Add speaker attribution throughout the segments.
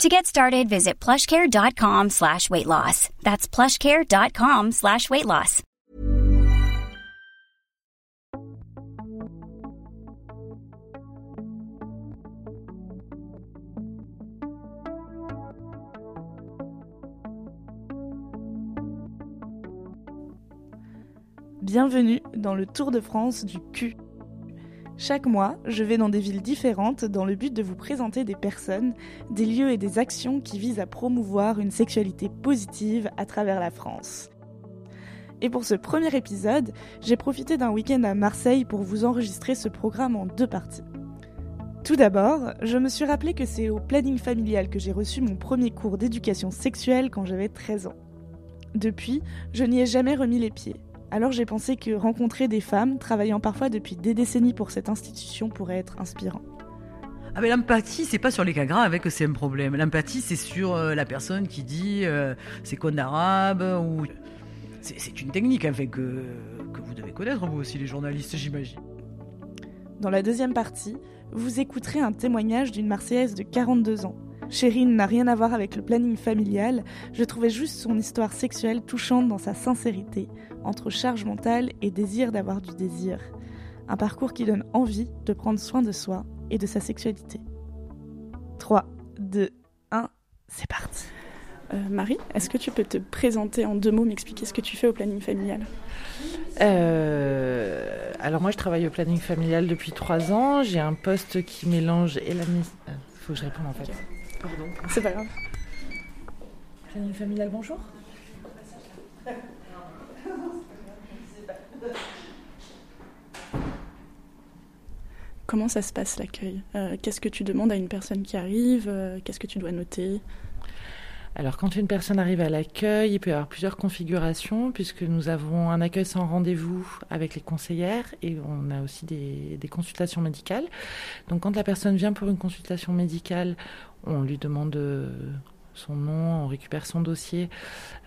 Speaker 1: To get started, visit plushcare.com slash weight loss. That's plushcare.com slash weight loss.
Speaker 2: Bienvenue dans le Tour de France du cul. Chaque mois, je vais dans des villes différentes dans le but de vous présenter des personnes, des lieux et des actions qui visent à promouvoir une sexualité positive à travers la France. Et pour ce premier épisode, j'ai profité d'un week-end à Marseille pour vous enregistrer ce programme en deux parties. Tout d'abord, je me suis rappelé que c'est au planning familial que j'ai reçu mon premier cours d'éducation sexuelle quand j'avais 13 ans. Depuis, je n'y ai jamais remis les pieds. Alors j'ai pensé que rencontrer des femmes travaillant parfois depuis des décennies pour cette institution pourrait être inspirant.
Speaker 3: Ah mais l'empathie, c'est pas sur les cas graves que c'est un problème. L'empathie, c'est sur euh, la personne qui dit euh, c'est quoi d'arabe ou c'est une technique hein, fait, que, que vous devez connaître vous aussi les journalistes, j'imagine.
Speaker 2: Dans la deuxième partie, vous écouterez un témoignage d'une Marseillaise de 42 ans. Chérine n'a rien à voir avec le planning familial, je trouvais juste son histoire sexuelle touchante dans sa sincérité, entre charge mentale et désir d'avoir du désir. Un parcours qui donne envie de prendre soin de soi et de sa sexualité. 3, 2, 1, c'est parti. Euh, Marie, est-ce que tu peux te présenter en deux mots, m'expliquer ce que tu fais au planning familial?
Speaker 4: Euh, Alors moi je travaille au planning familial depuis trois ans. J'ai un poste qui mélange et la mise... Il faut que je réponde en fait.
Speaker 2: Pardon. C'est pas grave.
Speaker 4: Planning familial, bonjour.
Speaker 2: Comment ça se passe l'accueil? Euh, Qu'est-ce que tu demandes à une personne qui arrive? Euh, Qu'est-ce que tu dois noter?
Speaker 4: Alors quand une personne arrive à l'accueil, il peut y avoir plusieurs configurations puisque nous avons un accueil sans rendez-vous avec les conseillères et on a aussi des, consultations médicales. Donc quand la personne vient pour une consultation médicale, on lui demande son nom, on récupère son dossier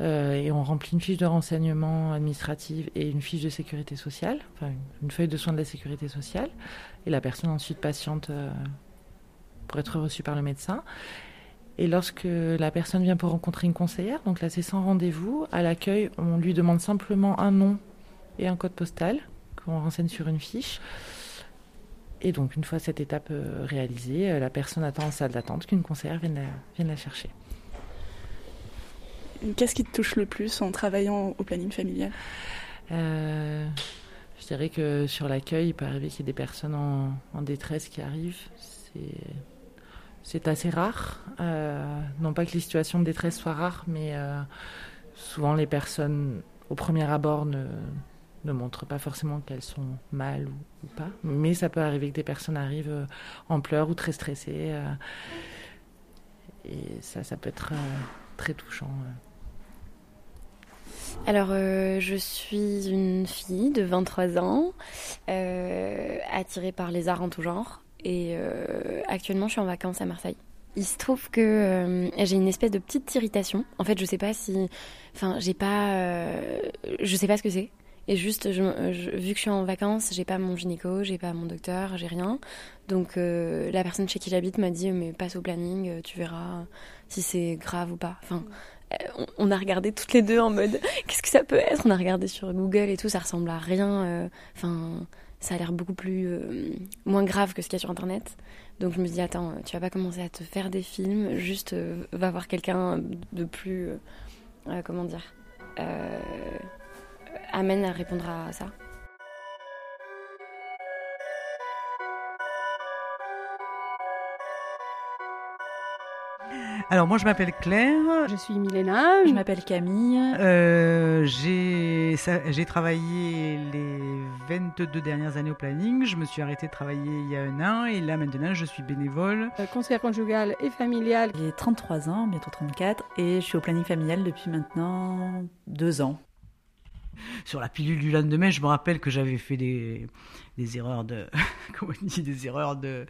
Speaker 4: euh, et on remplit une fiche de renseignement administrative et une fiche de sécurité sociale, enfin une feuille de soins de la sécurité sociale. Et la personne ensuite patiente euh, pour être reçue par le médecin. Et lorsque la personne vient pour rencontrer une conseillère, donc là c'est sans rendez-vous, à l'accueil on lui demande simplement un nom et un code postal qu'on renseigne sur une fiche. Et donc une fois cette étape euh, réalisée, euh, la personne attend en salle d'attente qu'une conseillère vienne la, vienne la chercher.
Speaker 2: Qu'est-ce qui te touche le plus en travaillant au planning familial?
Speaker 4: Euh, Je dirais que sur l'accueil, il peut arriver qu'il y ait des personnes en, en détresse qui arrivent. C'est c'est assez rare. Euh, non pas que les situations de détresse soient rares, mais euh, souvent les personnes au premier abord ne, montrent pas forcément qu'elles sont mal ou, pas. Mais ça peut arriver que des personnes arrivent euh, en pleurs ou très stressées. Et ça, ça peut être très touchant.
Speaker 5: Alors, je suis une fille de 23 ans, attirée par les arts en tout genre. Et euh, actuellement, je suis en vacances à Marseille. Il se trouve que euh, j'ai une espèce de petite irritation. En fait, je sais pas si, enfin, j'ai pas, euh, je sais pas ce que c'est. Et juste, vu que je suis en vacances, j'ai pas mon gynéco, j'ai pas mon docteur, j'ai rien. Donc la personne chez qui j'habite m'a dit mais passe au planning, tu verras si c'est grave ou pas. Enfin, on, on, a regardé toutes les deux en mode qu'est-ce que ça peut être? On a regardé sur Google et tout, ça ressemble à rien. Enfin ça a l'air beaucoup plus euh, moins grave que ce qu'il y a sur internet. Donc je me dis attends, tu vas pas commencer à te faire des films, juste euh, va voir quelqu'un de plus euh, comment dire amène à répondre à ça.
Speaker 3: Alors moi je m'appelle Claire.
Speaker 6: Je suis Milena.
Speaker 7: Je m'appelle Camille.
Speaker 3: Euh, j'ai travaillé les 22 dernières années au planning. Je me suis arrêtée de travailler il y a un an et là maintenant je suis bénévole.
Speaker 6: Euh, conseillère conjugale et familiale.
Speaker 7: J'ai 33 ans, bientôt 34 et je suis au planning familial depuis maintenant deux ans.
Speaker 3: Sur la pilule du lendemain, je me rappelle que j'avais fait des, des erreurs de, comment on des erreurs de,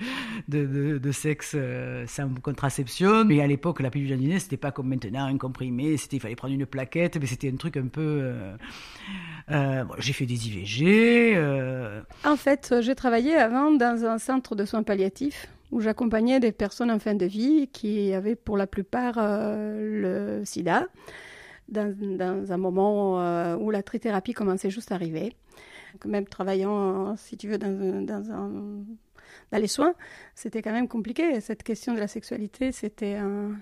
Speaker 3: de, sexe euh, sans contraception. Mais à l'époque, la pilule du lendemain, c'était pas comme maintenant, un comprimé. C'était, il fallait prendre une plaquette, mais c'était un truc un peu. Euh, euh, j'ai fait des IVG.
Speaker 6: En fait, j'ai travaillé avant dans un centre de soins palliatifs où j'accompagnais des personnes en fin de vie qui avaient pour la plupart le sida dans, un moment euh, où la trithérapie commençait juste à arriver. Même travaillant, si tu veux, dans, les soins, c'était quand même compliqué. Cette question de la sexualité, c'était un,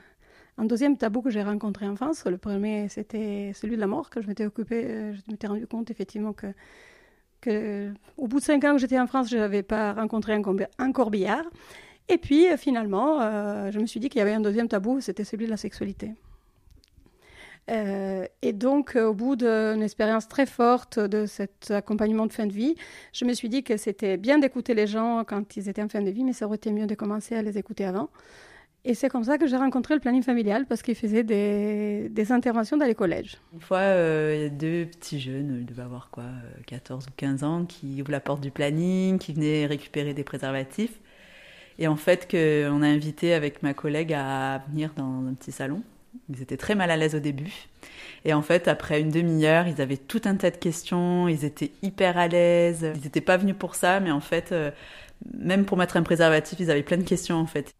Speaker 6: deuxième tabou que j'ai rencontré en France. Le premier, c'était celui de la mort, que je m'étais occupée. Euh, je m'étais rendu compte effectivement que, au bout de cinq ans que j'étais en France, je n'avais pas rencontré un, corbillard. Et puis, euh, finalement, je me suis dit qu'il y avait un deuxième tabou, c'était celui de la sexualité. Euh, et donc, euh, au bout d'une expérience très forte de cet accompagnement de fin de vie, je me suis dit que c'était bien d'écouter les gens quand ils étaient en fin de vie, mais ça aurait été mieux de commencer à les écouter avant. Et c'est comme ça que j'ai rencontré le planning familial parce qu'il faisait des, interventions dans les collèges.
Speaker 7: Une fois, euh, il y a deux petits jeunes, ils devaient avoir quoi, 14 ou 15 ans, qui ouvrent la porte du planning, qui venaient récupérer des préservatifs. Et en fait, on a invité avec ma collègue à venir dans un petit salon ils étaient très mal à l'aise au début. Et en fait, après une demi-heure, ils avaient tout un tas de questions, ils étaient hyper à l'aise. Ils n'étaient pas venus pour ça, mais en fait, euh, même pour mettre un préservatif, ils avaient plein de questions en fait.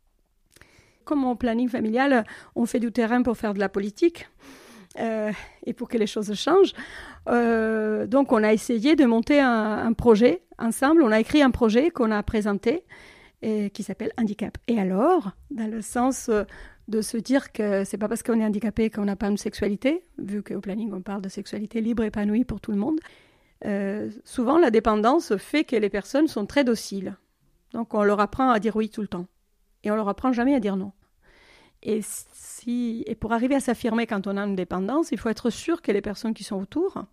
Speaker 6: Comme en planning familial, on fait du terrain pour faire de la politique. Euh, et pour que les choses changent. Euh, donc on a essayé de monter un, projet ensemble. On a écrit un projet qu'on a présenté qui s'appelle Handicap. Et alors, dans le sens de se dire que c'est pas parce qu'on est handicapé qu'on n'a pas une sexualité, vu qu'au planning on parle de sexualité libre, épanouie pour tout le monde. Euh, souvent, la dépendance fait que les personnes sont très dociles. Donc, on leur apprend à dire oui tout le temps. Et on leur apprend jamais à dire non. Et, si, et pour arriver à s'affirmer quand on a une dépendance, il faut être sûr que les personnes qui sont autour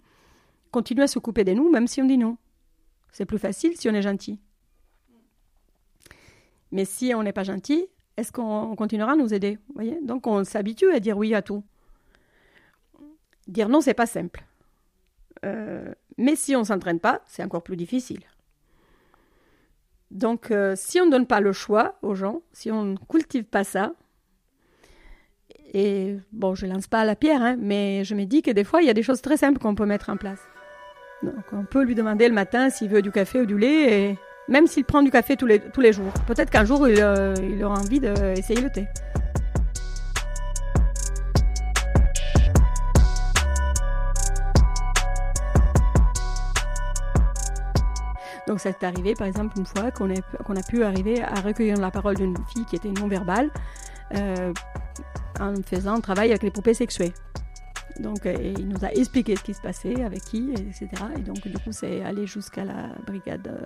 Speaker 6: continuent à se couper de nous, même si on dit non. C'est plus facile si on est gentil. Mais si on n'est pas gentil, est-ce qu'on continuera à nous aider Donc on s'habitue à dire oui à tout. Dire non, c'est pas simple. Euh, mais si on s'entraîne pas, c'est encore plus difficile. Donc euh, si on ne donne pas le choix aux gens, si on ne cultive pas ça, et bon, je lance pas la pierre, hein, mais je me dis que des fois, il y a des choses très simples qu'on peut mettre en place. Donc on peut lui demander le matin s'il veut du café ou du lait, et même s'il prend du café tous les, tous les jours. Peut-être qu'un jour, il, euh, aura envie d'essayer le thé. Donc c'est arrivé par exemple une fois qu'on qu'on a pu arriver à recueillir la parole d'une fille qui était non-verbale euh, en faisant un travail avec les poupées sexuées. Donc euh, il nous a expliqué ce qui se passait, avec qui, etc. Et donc du coup c'est allé jusqu'à la brigade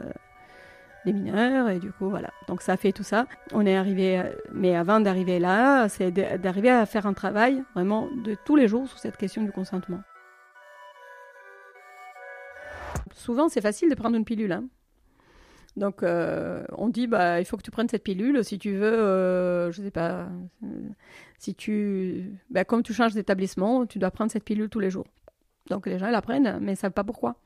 Speaker 6: des mineurs et du coup voilà. Donc ça fait tout ça. On est arrivé, euh, mais avant d'arriver là, c'est d'arriver à faire un travail vraiment de tous les jours sur cette question du consentement. Souvent c'est facile de prendre une pilule. Hein. Donc euh, on dit bah il faut que tu prennes cette pilule si tu veux, euh, je sais pas, si tu, bah, comme tu changes d'établissement, tu dois prendre cette pilule tous les jours. Donc les gens la prennent, mais ils savent pas pourquoi.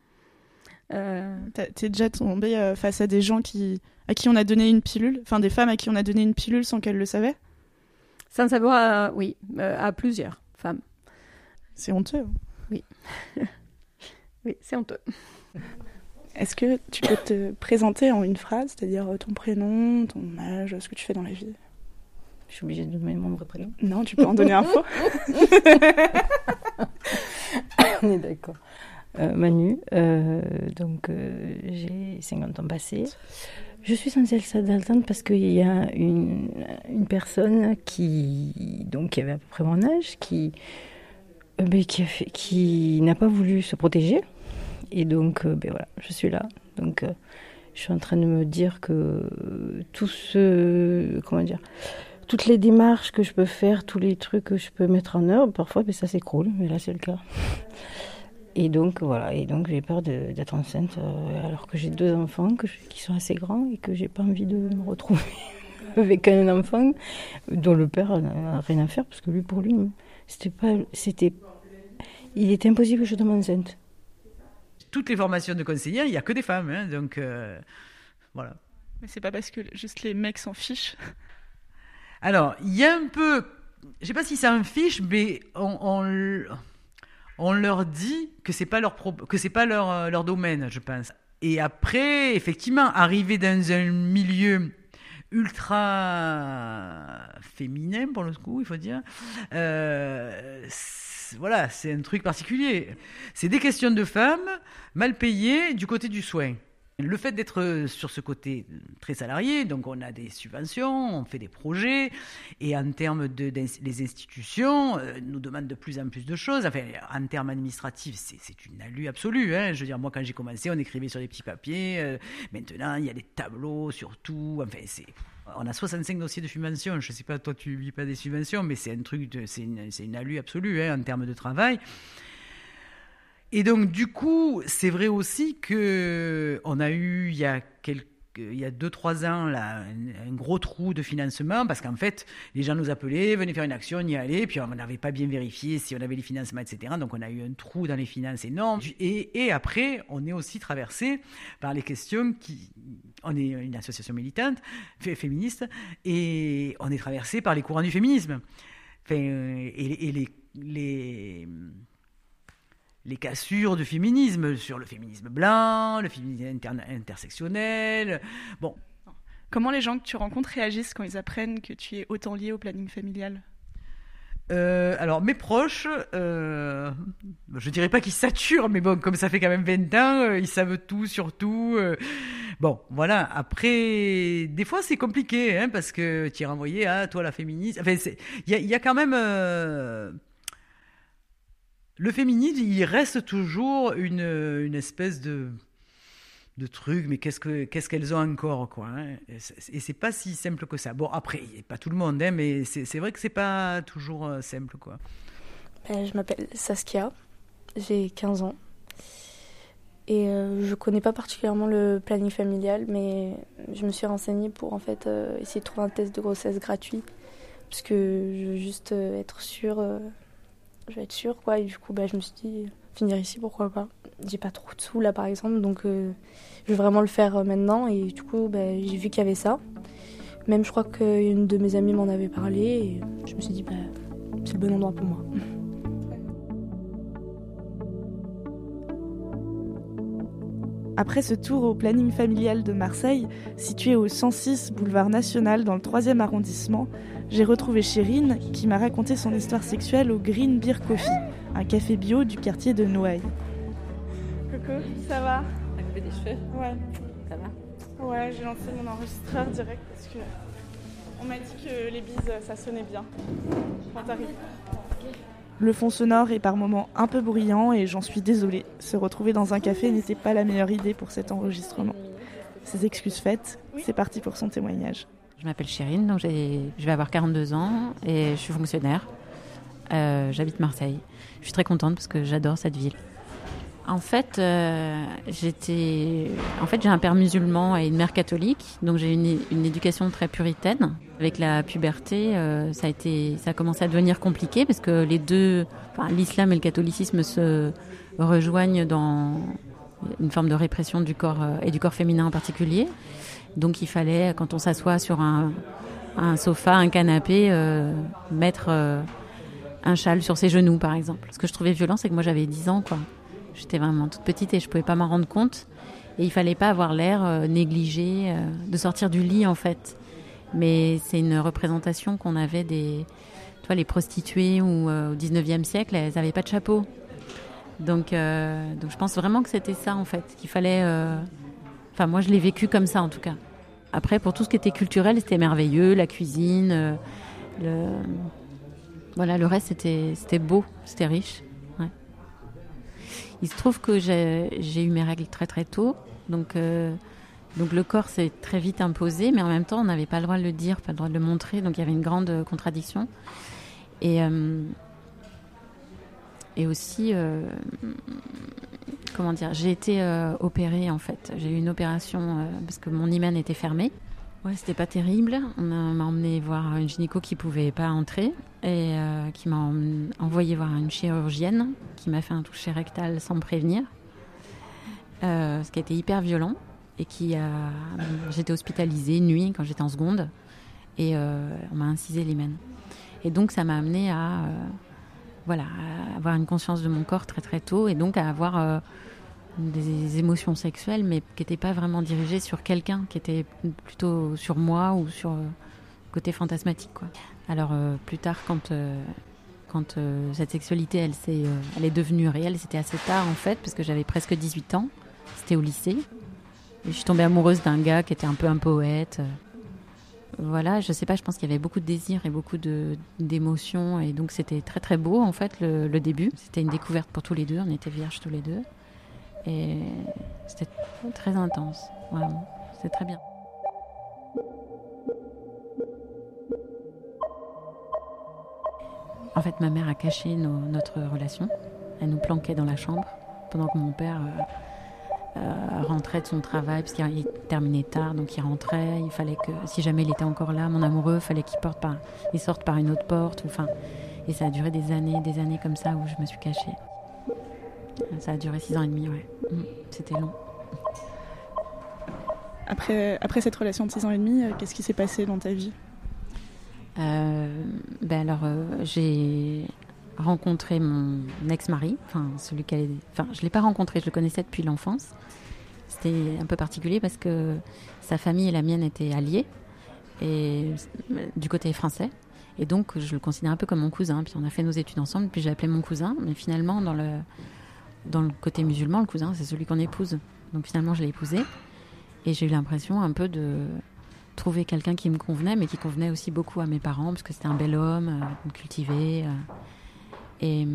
Speaker 2: Euh... T'es déjà tombé euh, face à des gens qui, à qui on a donné une pilule, enfin des femmes à qui on a donné une pilule sans qu'elles le savaient?
Speaker 6: Sans savoir, euh, oui, euh, à plusieurs femmes.
Speaker 2: C'est honteux. Hein.
Speaker 6: Oui. oui, c'est honteux.
Speaker 2: Est-ce que tu peux te présenter en une phrase, c'est-à-dire ton prénom, ton âge, ce que tu fais dans la vie?
Speaker 7: Je suis obligée de donner mon vrai prénom
Speaker 2: Non, tu peux en donner un faux.
Speaker 7: On est d'accord. Euh, Manu, euh, donc euh, j'ai 50 ans passés. Je suis censée d'Altane parce qu'il y a une, personne qui, donc, avait à peu près mon âge, qui, ben, qui, qui n'a pas voulu se protéger. Et donc, ben, voilà, je suis là. Donc, je suis en train de me dire que tout ce. Comment dire toutes les démarches que je peux faire, tous les trucs que je peux mettre en œuvre, parfois ben, ça s'écroule, mais là c'est le cas. Et donc voilà, et donc j'ai peur d'être enceinte euh, alors que j'ai deux enfants qui sont assez grands et que j'ai pas envie de me retrouver avec un enfant dont le père n'a rien à faire parce que lui pour lui c'était pas c'était il était impossible que je tombe enceinte.
Speaker 3: toutes les formations de conseillers, il n'y a que des femmes. Hein, donc, voilà.
Speaker 2: Mais c'est pas parce que juste les mecs s'en fichent.
Speaker 3: Alors, il y a un peu. Je sais pas si ça en fiche, mais on, on, leur dit que c'est pas leur que c'est pas leur, leur domaine, je pense. Et après, effectivement, arriver dans un milieu ultra féminin pour le coup, il faut dire. Euh, voilà, c'est un truc particulier. C'est des questions de femmes mal payées du côté du soin. Le fait d'être sur ce côté très salarié, donc on a des subventions, on fait des projets, et en termes de, les institutions euh, nous demandent de plus en plus de choses. Enfin, en termes administratifs, c'est une alu absolue. Hein. Je veux dire, moi, quand j'ai commencé, on écrivait sur des petits papiers. Euh, maintenant, il y a des tableaux sur tout. Enfin, c'est on a 65 dossiers de subventions. Je ne sais pas, toi, tu vis pas des subventions, mais c'est un truc, c'est une, une, alu absolue hein, en termes de travail. Et donc, du coup, c'est vrai aussi que on a eu, il y a quelques il y a 2-3 ans un, gros trou de financement parce qu'en fait, les gens nous appelaient, venaient faire une action, on y allait, puis on n'avait pas bien vérifié si on avait les financements, etc. Donc on a eu un trou dans les finances énorme. Et, après, on est aussi traversé par les questions qui. On est une association militante, féministe, et on est traversé par les courants du féminisme. Enfin, et, et les, les les cassures du féminisme, sur le féminisme blanc, le féminisme intersectionnel. Bon.
Speaker 2: Comment les gens que tu rencontres réagissent quand ils apprennent que tu es autant lié au planning familial?
Speaker 3: Euh, alors mes proches, euh, je dirais pas qu'ils saturent, mais bon, comme ça fait quand même 20 ans, euh, ils savent tout sur tout. Euh. bon, voilà. Après, des fois c'est compliqué, hein, parce que tu es renvoyé à toi la féministe. Enfin, il y, y, a quand même le féminisme, il reste toujours une, espèce de, truc, mais qu'est-ce que qu'est-ce qu'elles ont encore, quoi. Hein et c'est pas si simple que ça. Bon, après, pas tout le monde, hein, mais c'est vrai que c'est pas toujours euh, simple, quoi.
Speaker 8: Ben, je m'appelle Saskia, j'ai 15 ans. Et euh, je connais pas particulièrement le planning familial, mais je me suis renseignée pour en fait euh, essayer de trouver un test de grossesse gratuit, parce que je veux juste être sûre je vais être sûre, quoi. Et du coup, bah, je me suis dit, finir ici, pourquoi pas. J'ai pas trop de sous là, par exemple, donc euh, je vais vraiment le faire euh, maintenant. Et du coup, bah, j'ai vu qu'il y avait ça. Même, je crois qu'une de mes amies m'en avait parlé, et je me suis dit, bah, c'est le bon endroit pour moi.
Speaker 2: Après ce tour au planning familial de Marseille, situé au 106 boulevard national dans le 3e arrondissement, j'ai retrouvé Chérine qui m'a raconté son histoire sexuelle au Green Beer Coffee, un café bio du quartier de Noailles. Coucou, ça va?
Speaker 9: T'as coupé des cheveux?
Speaker 2: Ouais.
Speaker 9: Ça va?
Speaker 2: Ouais, j'ai lancé mon enregistreur direct parce que on m'a dit que les bises ça sonnait bien quand t'arrives. Le fond sonore est par moments un peu bruyant et j'en suis désolée. Se retrouver dans un café n'était pas la meilleure idée pour cet enregistrement. Ces excuses faites, c'est parti pour son témoignage.
Speaker 9: Je m'appelle Chérine, donc je vais avoir 42 ans et je suis fonctionnaire. Euh, j'habite Marseille. Je suis très contente parce que j'adore cette ville. En fait, euh, j'étais, en fait, j'ai un père musulman et une mère catholique, donc j'ai une, une, éducation très puritaine. Avec la puberté, euh, ça a commencé à devenir compliqué parce que les deux, l'islam et le catholicisme se rejoignent dans une forme de répression du corps et du corps féminin en particulier. Donc il fallait, quand on s'assoit sur un, sofa, un canapé, euh, mettre euh, un châle sur ses genoux, par exemple. Ce que je trouvais violent, c'est que moi j'avais 10 ans, quoi. J'étais vraiment toute petite et je pouvais pas m'en rendre compte. Et il fallait pas avoir l'air euh, négligé, de sortir du lit, en fait. Mais c'est une représentation qu'on avait des, les prostituées ou au 19e siècle, elles n'avaient pas de chapeau. Donc, donc je pense vraiment que c'était ça, en fait, qu'il fallait Enfin, moi, je l'ai vécu comme ça, en tout cas. Après, pour tout ce qui était culturel, c'était merveilleux, la cuisine, euh, voilà, le reste, c'était beau, c'était riche. Il se trouve que j'ai eu mes règles très très tôt, donc, euh, donc le corps s'est très vite imposé, mais en même temps, on n'avait pas le droit de le dire, pas le droit de le montrer, donc il y avait une grande contradiction. Et, euh, et aussi, comment dire, j'ai été euh, opérée en fait. J'ai eu une opération euh, parce que mon hymen était fermé. Ouais, c'était pas terrible. On m'a emmené voir une gynéco qui pouvait pas entrer et euh, qui m'a envoyé voir une chirurgienne qui m'a fait un toucher rectal sans me prévenir. ce qui a été hyper violent et qui. J'étais hospitalisée une nuit quand j'étais en seconde et on m'a incisé l'hymen. Et donc ça m'a amené à voilà, avoir une conscience de mon corps très très tôt et donc à avoir euh, des émotions sexuelles, mais qui n'étaient pas vraiment dirigées sur quelqu'un, qui étaient plutôt sur moi ou sur le euh, côté fantasmatique. Alors euh, plus tard, quand, quand cette sexualité, elle, est, devenue réelle, c'était assez tard en fait, parce que j'avais presque 18 ans, c'était au lycée. Et je suis tombée amoureuse d'un gars qui était un peu un poète voilà, je sais pas, je pense qu'il y avait beaucoup de désirs et beaucoup d'émotions et donc c'était très très beau en fait le, début. C'était une découverte pour tous les deux, on était vierges tous les deux et c'était très intense, vraiment, c'était très bien. En fait, ma mère a caché notre relation. Elle nous planquait dans la chambre pendant que mon père euh, euh, rentrait de son travail parce qu'il terminait tard, donc il rentrait. Il fallait que, si jamais il était encore là, mon amoureux, fallait qu'il sorte par une autre porte. Enfin, et ça a duré des années, des années comme ça où je me suis cachée. Ça a duré six ans et demi, ouais. Mm, c'était long.
Speaker 2: Après, après cette relation de six ans et demi, euh, qu'est-ce qui s'est passé dans ta vie?
Speaker 9: Euh, ben alors, j'ai rencontré mon ex-mari, enfin celui qu'elle, enfin je l'ai pas rencontré, je le connaissais depuis l'enfance. C'était un peu particulier parce que sa famille et la mienne étaient alliées et du côté français. Et donc je le considère un peu comme mon cousin. Puis on a fait nos études ensemble. Puis j'ai appelé mon cousin. Mais finalement dans le dans le côté musulman, le cousin c'est celui qu'on épouse. Donc finalement je l'ai épousé et j'ai eu l'impression un peu de trouver quelqu'un qui me convenait, mais qui convenait aussi beaucoup à mes parents parce que c'était un bel homme, euh, cultivé. Euh, et,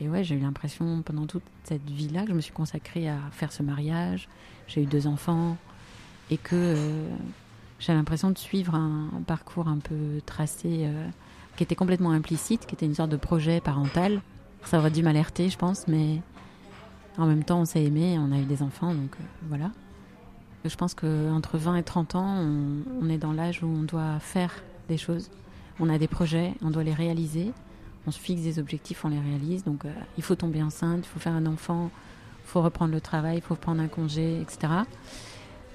Speaker 9: et ouais, j'ai eu l'impression pendant toute cette vie-là que je me suis consacrée à faire ce mariage. J'ai eu deux enfants et que euh, j'ai l'impression de suivre un, parcours un peu tracé euh, qui était complètement implicite, qui était une sorte de projet parental. Ça aurait dû m'alerter, je pense, mais en même temps, on s'est aimé, on a eu des enfants, donc euh, voilà. Je pense qu'entre 20 et 30 ans, on, est dans l'âge où on doit faire des choses. On a des projets, on doit les réaliser on se fixe des objectifs, on les réalise. Donc euh, il faut tomber enceinte, il faut faire un enfant, il faut reprendre le travail, il faut prendre un congé, etc.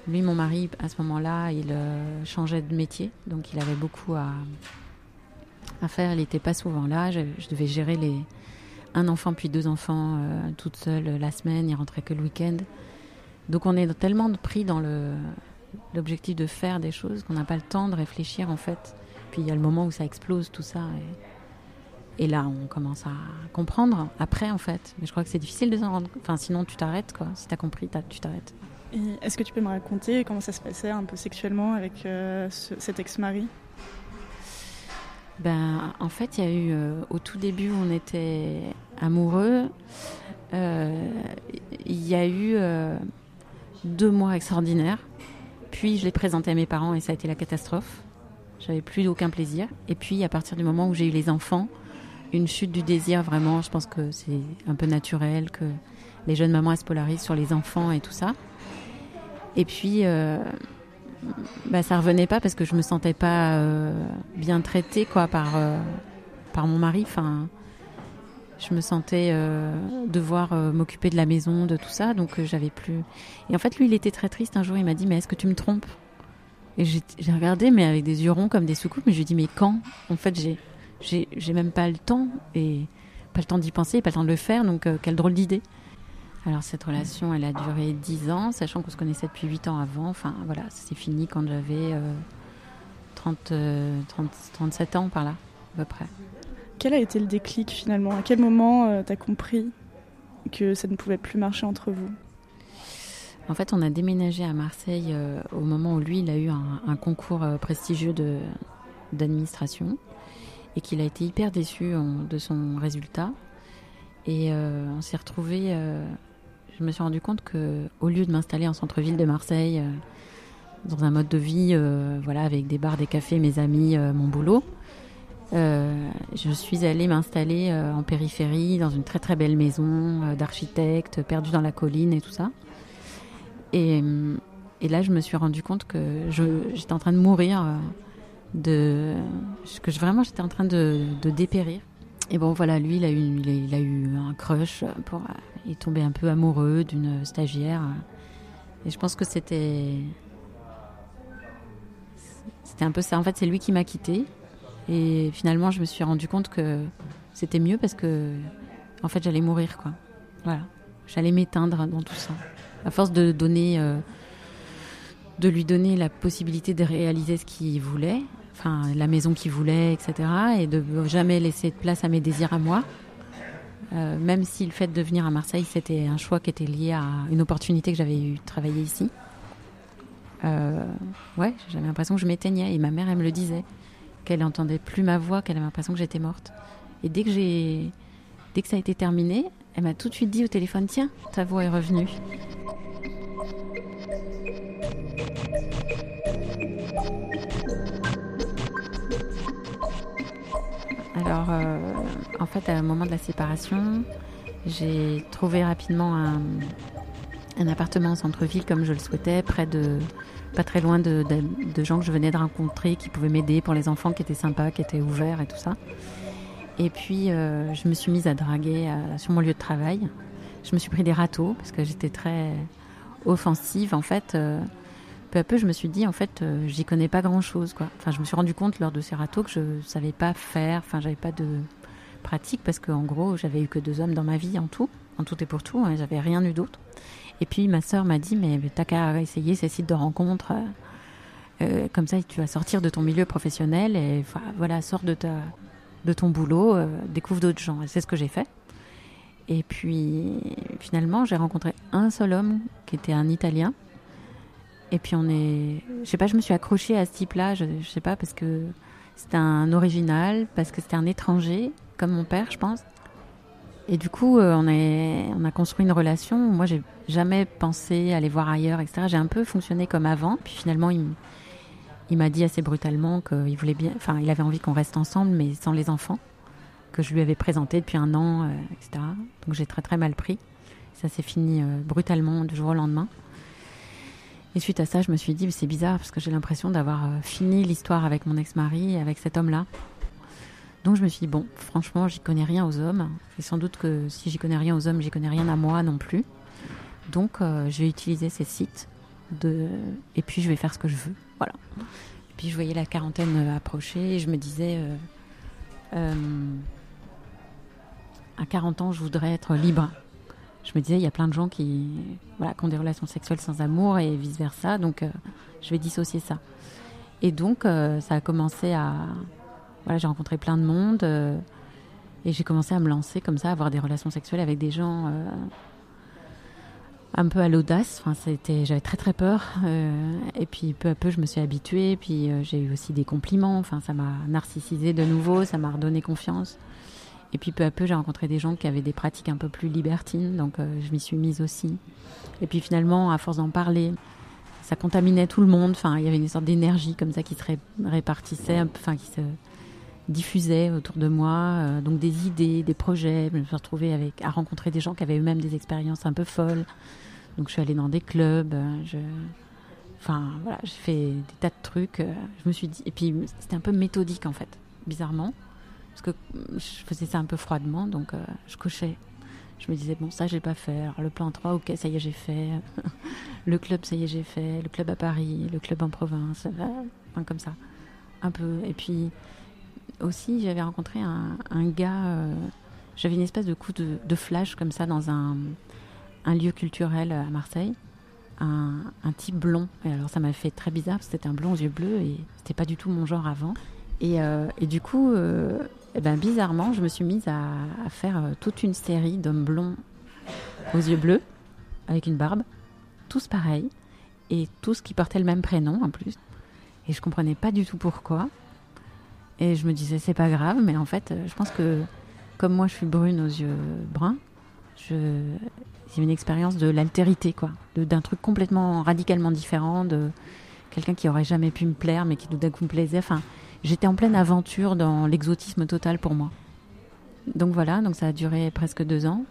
Speaker 9: Lui, mon mari, à ce moment-là, il euh, changeait de métier, donc il avait beaucoup à, à faire. Il n'était pas souvent là. Je, devais gérer les, un enfant puis deux enfants euh, toute seule la semaine. Il rentrait que le week-end. Donc on est tellement pris dans l'objectif de faire des choses qu'on n'a pas le temps de réfléchir en fait. Puis il y a le moment où ça explose tout ça. Et et là, on commence à comprendre après, en fait. Mais je crois que c'est difficile de s'en rendre Enfin, sinon, tu t'arrêtes, quoi. Si t'as compris, tu t'arrêtes.
Speaker 2: Est-ce que tu peux me raconter comment ça se passait un peu sexuellement avec euh, cet ex-mari?
Speaker 9: Ben, en fait, il y a eu euh, au tout début on était amoureux, euh, il y a eu deux mois extraordinaires. Puis je l'ai présenté à mes parents et ça a été la catastrophe. J'avais plus aucun plaisir. Et puis à partir du moment où j'ai eu les enfants, une chute du désir, vraiment. Je pense que c'est un peu naturel que les jeunes mamans se polarisent sur les enfants et tout ça. Et puis, euh, bah, ça revenait pas parce que je me sentais pas euh, bien traitée quoi par euh, par mon mari. Enfin, je me sentais euh, devoir m'occuper de la maison, de tout ça, donc j'avais plus. Et en fait, lui, il était très triste. Un jour, il m'a dit "Mais est-ce que tu me trompes? Et j'ai regardé, mais avec des yeux ronds comme des soucoupes. Mais je lui ai dit "Mais quand? En fait, j'ai j'ai même pas le temps et pas le temps d'y penser, pas le temps de le faire, donc quelle drôle d'idée. Alors cette relation, elle a duré 10 ans, sachant qu'on se connaissait depuis 8 ans avant. Enfin voilà, c'est fini quand j'avais 30, 30, 37 ans par là, à peu près.
Speaker 2: Quel a été le déclic finalement? À quel moment euh, tu as compris que ça ne pouvait plus marcher entre vous?
Speaker 9: En fait, on a déménagé à Marseille euh, au moment où lui, il a eu un, un concours prestigieux d'administration et qu'il a été hyper déçu de son résultat. Et euh, on s'est retrouvé. Euh, je me suis rendu compte que au lieu de m'installer en centre-ville de Marseille, euh, dans un mode de vie, voilà, avec des bars, des cafés, mes amis, mon boulot, je suis allée m'installer en périphérie, dans une très très belle maison d'architecte, perdue dans la colline et tout ça. Et, et, là, je me suis rendu compte que j'étais en train de mourir de que je, vraiment j'étais en train de, dépérir et bon, voilà, lui, il a eu, il a, eu un crush. Pour, il est tombé un peu amoureux d'une stagiaire. Et je pense que c'était. C'était un peu ça. En fait, c'est lui qui m'a quitté. Et finalement, je me suis rendu compte que c'était mieux parce que, en fait, j'allais mourir, quoi. Voilà. J'allais m'éteindre dans tout ça. À force de donner. Euh, de lui donner la possibilité de réaliser ce qu'il voulait, la maison qu'il voulait, etc. Et de jamais laisser de place à mes désirs à moi. Euh, même si le fait de venir à Marseille, c'était un choix qui était lié à une opportunité que j'avais eu de travailler ici. Euh, ouais, j'avais l'impression que je m'éteignais. Et ma mère, elle me le disait, qu'elle entendait plus ma voix, qu'elle avait l'impression que j'étais morte. Et dès que dès que ça a été terminé, elle m'a tout de suite dit au téléphone, tiens, ta voix est revenue. Alors, euh, en fait, à un moment de la séparation, j'ai trouvé rapidement un, appartement en centre-ville comme je le souhaitais, près de, pas très loin de, gens que je venais de rencontrer qui pouvaient m'aider pour les enfants, qui étaient sympas, qui étaient ouverts et tout ça. Et puis, euh, je me suis mise à draguer euh, sur mon lieu de travail. Je me suis pris des râteaux parce que j'étais très offensive. En fait, peu à peu, je me suis dit, en fait, euh, j'y connais pas grand-chose. Quoi. Enfin, je me suis rendu compte lors de ces râteaux que je savais pas faire, enfin, j'avais pas de pratique parce qu'en gros, j'avais eu que deux hommes dans ma vie en tout, en tout et pour tout, hein, j'avais rien eu d'autre. Et puis ma sœur m'a dit, mais t'as qu'à essayer ces sites de rencontres, euh, euh, comme ça tu vas sortir de ton milieu professionnel et voilà, sors de, ta, de ton boulot, découvre d'autres gens. Et c'est ce que j'ai fait. Et puis finalement, j'ai rencontré un seul homme qui était un Italien et puis on est, je sais pas, je me suis accrochée à ce type-là, je, je sais pas parce que c'était un original, parce que c'était un étranger, comme mon père, je pense. Et du coup, euh, on, est, on a construit une relation. Moi, j'ai jamais pensé aller voir ailleurs, etc. J'ai un peu fonctionné comme avant. Puis finalement, il, m'a dit assez brutalement qu'il voulait bien, enfin, il avait envie qu'on reste ensemble, mais sans les enfants, que je lui avais présenté depuis un an, euh, etc. Donc j'ai très très mal pris. Ça s'est fini euh, brutalement du jour au lendemain. Et suite à ça, je me suis dit, c'est bizarre parce que j'ai l'impression d'avoir euh, fini l'histoire avec mon ex-mari, avec cet homme-là. Donc je me suis dit, bon, franchement, j'y connais rien aux hommes. Et sans doute que si j'y connais rien aux hommes, j'y connais rien à moi non plus. Donc euh, je vais utiliser ces sites. Et puis je vais faire ce que je veux. Voilà. Et puis je voyais la quarantaine euh, approcher et je me disais, à 40 ans, je voudrais être libre je me disais, il y a plein de gens qui, voilà, ont des relations sexuelles sans amour et vice-versa, donc euh, je vais dissocier ça. Et donc, euh, ça a commencé à... Voilà, j'ai rencontré plein de monde euh, et j'ai commencé à me lancer comme ça, à avoir des relations sexuelles avec des gens un peu à l'audace. Enfin, c'était, j'avais très très peur. et puis peu à peu, je me suis habituée. Puis j'ai eu aussi des compliments. Enfin, ça m'a narcissisé de nouveau, ça m'a redonné confiance. Et puis peu à peu, j'ai rencontré des gens qui avaient des pratiques un peu plus libertines, donc euh, je m'y suis mise aussi. Et puis finalement, à force d'en parler, ça contaminait tout le monde. Enfin, il y avait une sorte d'énergie comme ça qui se répartissait, enfin qui se diffusait autour de moi. Euh, donc des idées, des projets. Je me suis retrouvée avec, à rencontrer des gens qui avaient eux-mêmes des expériences un peu folles. Donc je suis allée dans des clubs. Euh, je... Enfin voilà, j'ai fait des tas de trucs. Je me suis dit, et puis c'était un peu méthodique en fait, bizarrement. Parce que je faisais ça un peu froidement, donc euh, je cochais. Je me disais, bon, ça, j'ai pas fait. Alors, le plan 3, ok, ça y est, j'ai fait. le club, ça y est, j'ai fait. Le club à Paris, le club en province. Enfin, comme ça. Un peu. Et puis, aussi, j'avais rencontré un, gars. Euh, j'avais une espèce de coup de, flash comme ça dans un, un lieu culturel à Marseille. Un, un, type blond. Et alors, ça m'a fait très bizarre parce que c'était un blond aux yeux bleus et c'était pas du tout mon genre avant. Et, euh, et du coup, eh ben, bizarrement, je me suis mise à, faire euh, toute une série d'hommes blonds aux yeux bleus, avec une barbe, tous pareils, et tous qui portaient le même prénom en plus. Et je comprenais pas du tout pourquoi. Et je me disais, c'est pas grave, mais en fait, euh, je pense que comme moi je suis brune aux yeux bruns, je... j'ai une expérience de l'altérité, quoi. D'un truc complètement radicalement différent, de quelqu'un qui aurait jamais pu me plaire, mais qui tout d'un coup me plaisait. Enfin, j'étais en pleine aventure dans l'exotisme total pour moi. Donc voilà, donc ça a duré presque deux ans.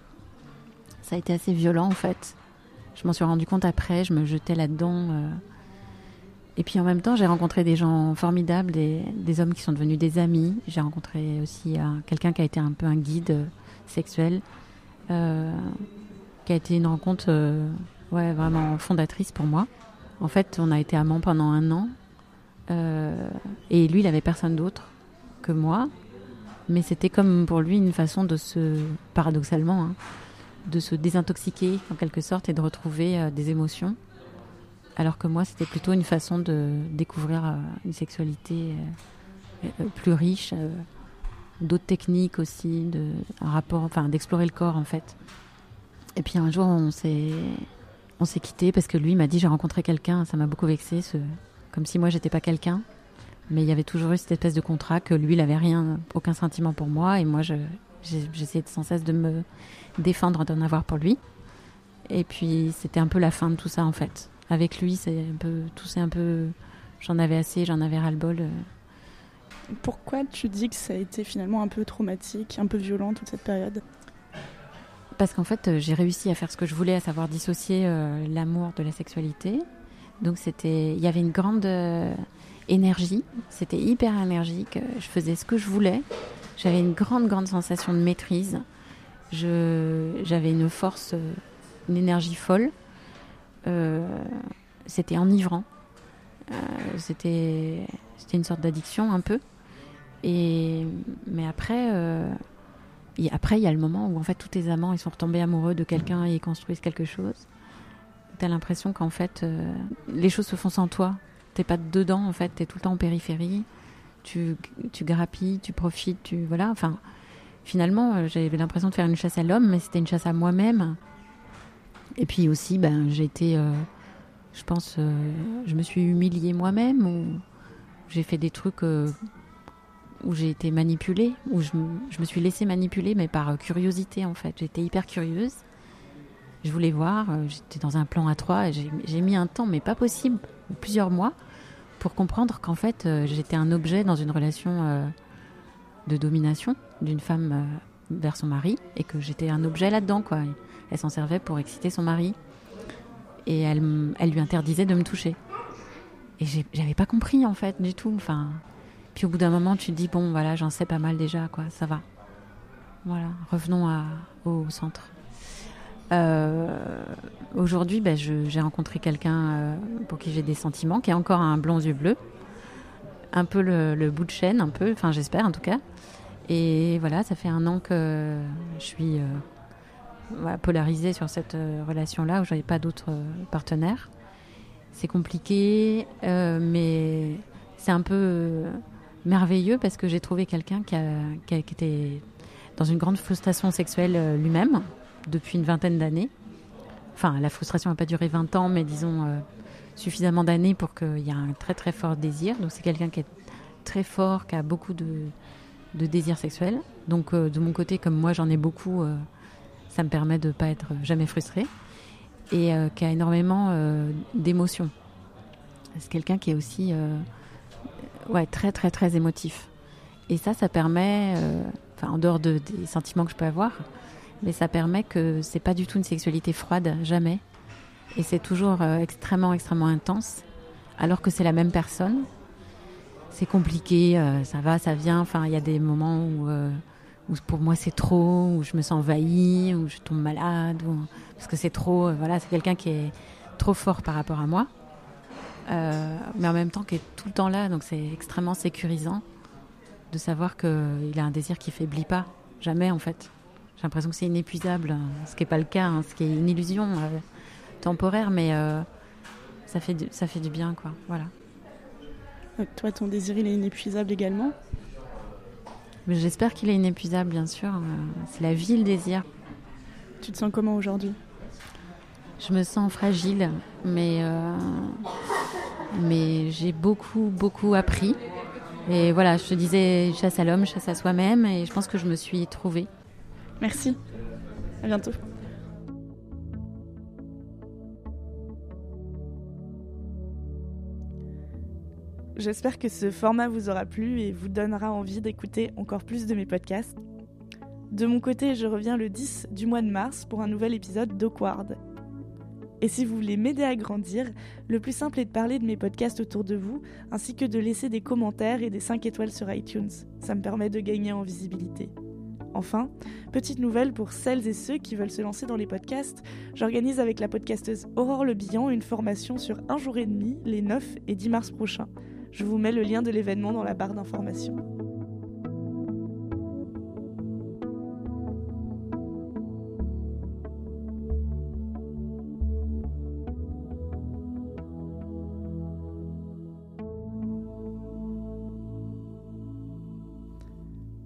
Speaker 9: Ça a été assez violent en fait. Je m'en suis rendu compte après, je me jetais là-dedans. Euh, Et puis en même temps, j'ai rencontré des gens formidables, des, des, hommes qui sont devenus des amis. J'ai rencontré aussi quelqu'un qui a été un peu un guide sexuel, euh, qui a été une rencontre euh, ouais, vraiment fondatrice pour moi. En fait, on a été amants pendant un an. Euh, et lui, il avait personne d'autre que moi. Mais c'était comme pour lui une façon de se, paradoxalement, hein, de se désintoxiquer en quelque sorte et de retrouver des émotions. Alors que moi, c'était plutôt une façon de découvrir une sexualité plus riche, d'autres techniques aussi, de, un rapport, enfin d'explorer le corps en fait. Et puis un jour, on s'est, on s'est quitté parce que lui m'a dit j'ai rencontré quelqu'un, ça m'a beaucoup vexé, comme si moi j'étais pas quelqu'un. Mais il y avait toujours eu cette espèce de contrat que lui, il avait rien, aucun sentiment pour moi, et moi, je, j'essayais sans cesse de me défendre d'en avoir pour lui. Et puis c'était un peu la fin de tout ça en fait. Avec lui, c'est un peu, tout c'est un peu, j'en avais assez, j'en avais ras le bol.
Speaker 2: Pourquoi tu dis que ça a été finalement un peu traumatique, un peu violent toute cette période?
Speaker 9: Parce qu'en fait, euh, j'ai réussi à faire ce que je voulais, à savoir dissocier euh, l'amour de la sexualité. Donc c'était, il y avait une grande euh, énergie, c'était hyper énergique. Je faisais ce que je voulais. J'avais une grande, grande sensation de maîtrise. J'avais une force, une énergie folle. c'était enivrant. c'était, c'était une sorte d'addiction un peu. Et, mais après, euh, après, il y a le moment où en fait tous tes amants ils sont retombés amoureux de quelqu'un et ils construisent quelque chose. T'as l'impression qu'en fait euh, les choses se font sans toi. T'es pas dedans en fait, t'es tout le temps en périphérie. Tu, tu grappilles, tu profites, tu voilà. Enfin, finalement, euh, j'avais l'impression de faire une chasse à l'homme, mais c'était une chasse à moi-même. Et puis aussi, ben, j'ai été, je pense, je me suis humiliée moi-même ou j'ai fait des trucs où j'ai été manipulée, où je, me suis laissée manipuler, mais par curiosité en fait. J'étais hyper curieuse. Je voulais voir, euh, j'étais dans un plan à trois, j'ai mis un temps, mais pas possible, plusieurs mois, pour comprendre qu'en fait euh, j'étais un objet dans une relation euh, de domination d'une femme vers son mari, et que j'étais un objet là-dedans, quoi. Elle s'en servait pour exciter son mari, et elle, elle lui interdisait de me toucher. Et j'avais pas compris en fait du tout. Enfin, puis au bout d'un moment, tu te dis, bon, voilà, j'en sais pas mal déjà, quoi, ça va. Voilà, revenons à, au centre. Euh, aujourd'hui, ben, j'ai rencontré quelqu'un euh, pour qui j'ai des sentiments, qui a encore un blond yeux bleus. Un peu le, bout de chaîne, un peu, enfin j'espère en tout cas. Et voilà, ça fait un an que je suis euh, polarisée sur cette relation-là, où j'avais pas d'autres partenaires. C'est compliqué, mais c'est un peu merveilleux parce que j'ai trouvé quelqu'un qui, qui, était dans une grande frustration sexuelle lui-même depuis une vingtaine d'années. Enfin, la frustration n'a pas duré 20 ans, mais disons euh, suffisamment d'années pour qu'il y ait un très très fort désir. Donc c'est quelqu'un qui est très fort, qui a beaucoup de, de désir sexuel. Donc euh, de mon côté, comme moi j'en ai beaucoup, ça me permet de ne pas être jamais frustrée. Et qui a énormément d'émotions. C'est quelqu'un qui est aussi ouais, très très très émotif. Et ça, ça permet, euh, enfin en dehors de, des sentiments que je peux avoir, mais ça permet que c'est pas du tout une sexualité froide, jamais. Et c'est toujours euh, extrêmement extrêmement intense, alors que c'est la même personne. C'est compliqué, euh, ça va, ça vient. Enfin, il y a des moments où, où pour moi c'est trop, où je me sens envahie, où je tombe malade, parce que c'est trop. voilà, c'est quelqu'un qui est trop fort par rapport à moi. Euh, mais en même temps qui est tout le temps là, donc c'est extrêmement sécurisant de savoir qu'il a un désir qui faiblit pas, jamais en fait. J'ai l'impression que c'est inépuisable, ce qui n'est pas le cas, hein, ce qui est une illusion euh, temporaire, mais euh, ça, fait du, ça fait du bien, quoi. Voilà.
Speaker 2: Toi, ton désir, il est inépuisable également?
Speaker 9: J'espère qu'il est inépuisable, bien sûr. C'est la vie, le désir.
Speaker 2: Tu te sens comment aujourd'hui?
Speaker 9: Je me sens fragile, mais mais j'ai beaucoup, beaucoup appris. Et voilà, je te disais, chasse à l'homme, chasse à soi-même, et je pense que je me suis trouvée.
Speaker 2: Merci. À bientôt. J'espère que ce format vous aura plu et vous donnera envie d'écouter encore plus de mes podcasts. De mon côté, je reviens le 10 du mois de mars pour un nouvel épisode d'Awkward. Et si vous voulez m'aider à grandir, le plus simple est de parler de mes podcasts autour de vous, ainsi que de laisser des commentaires et des 5 étoiles sur iTunes. Ça me permet de gagner en visibilité. Enfin, petite nouvelle pour celles et ceux qui veulent se lancer dans les podcasts, j'organise avec la podcasteuse Aurore Le une formation sur un jour et demi les 9 et 10 mars prochains. Je vous mets le lien de l'événement dans la barre d'information.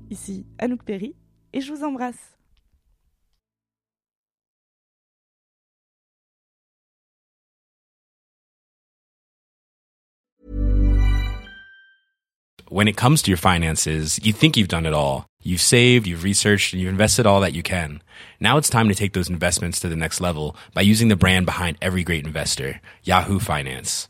Speaker 2: Ici Anouk Perry et je vous embrasse.
Speaker 10: When it comes to your finances, you think you've done it all. You've saved, you've researched, and you've invested all that you can. Now it's time to take those investments to the next level by using the brand behind every great investor, Yahoo Finance.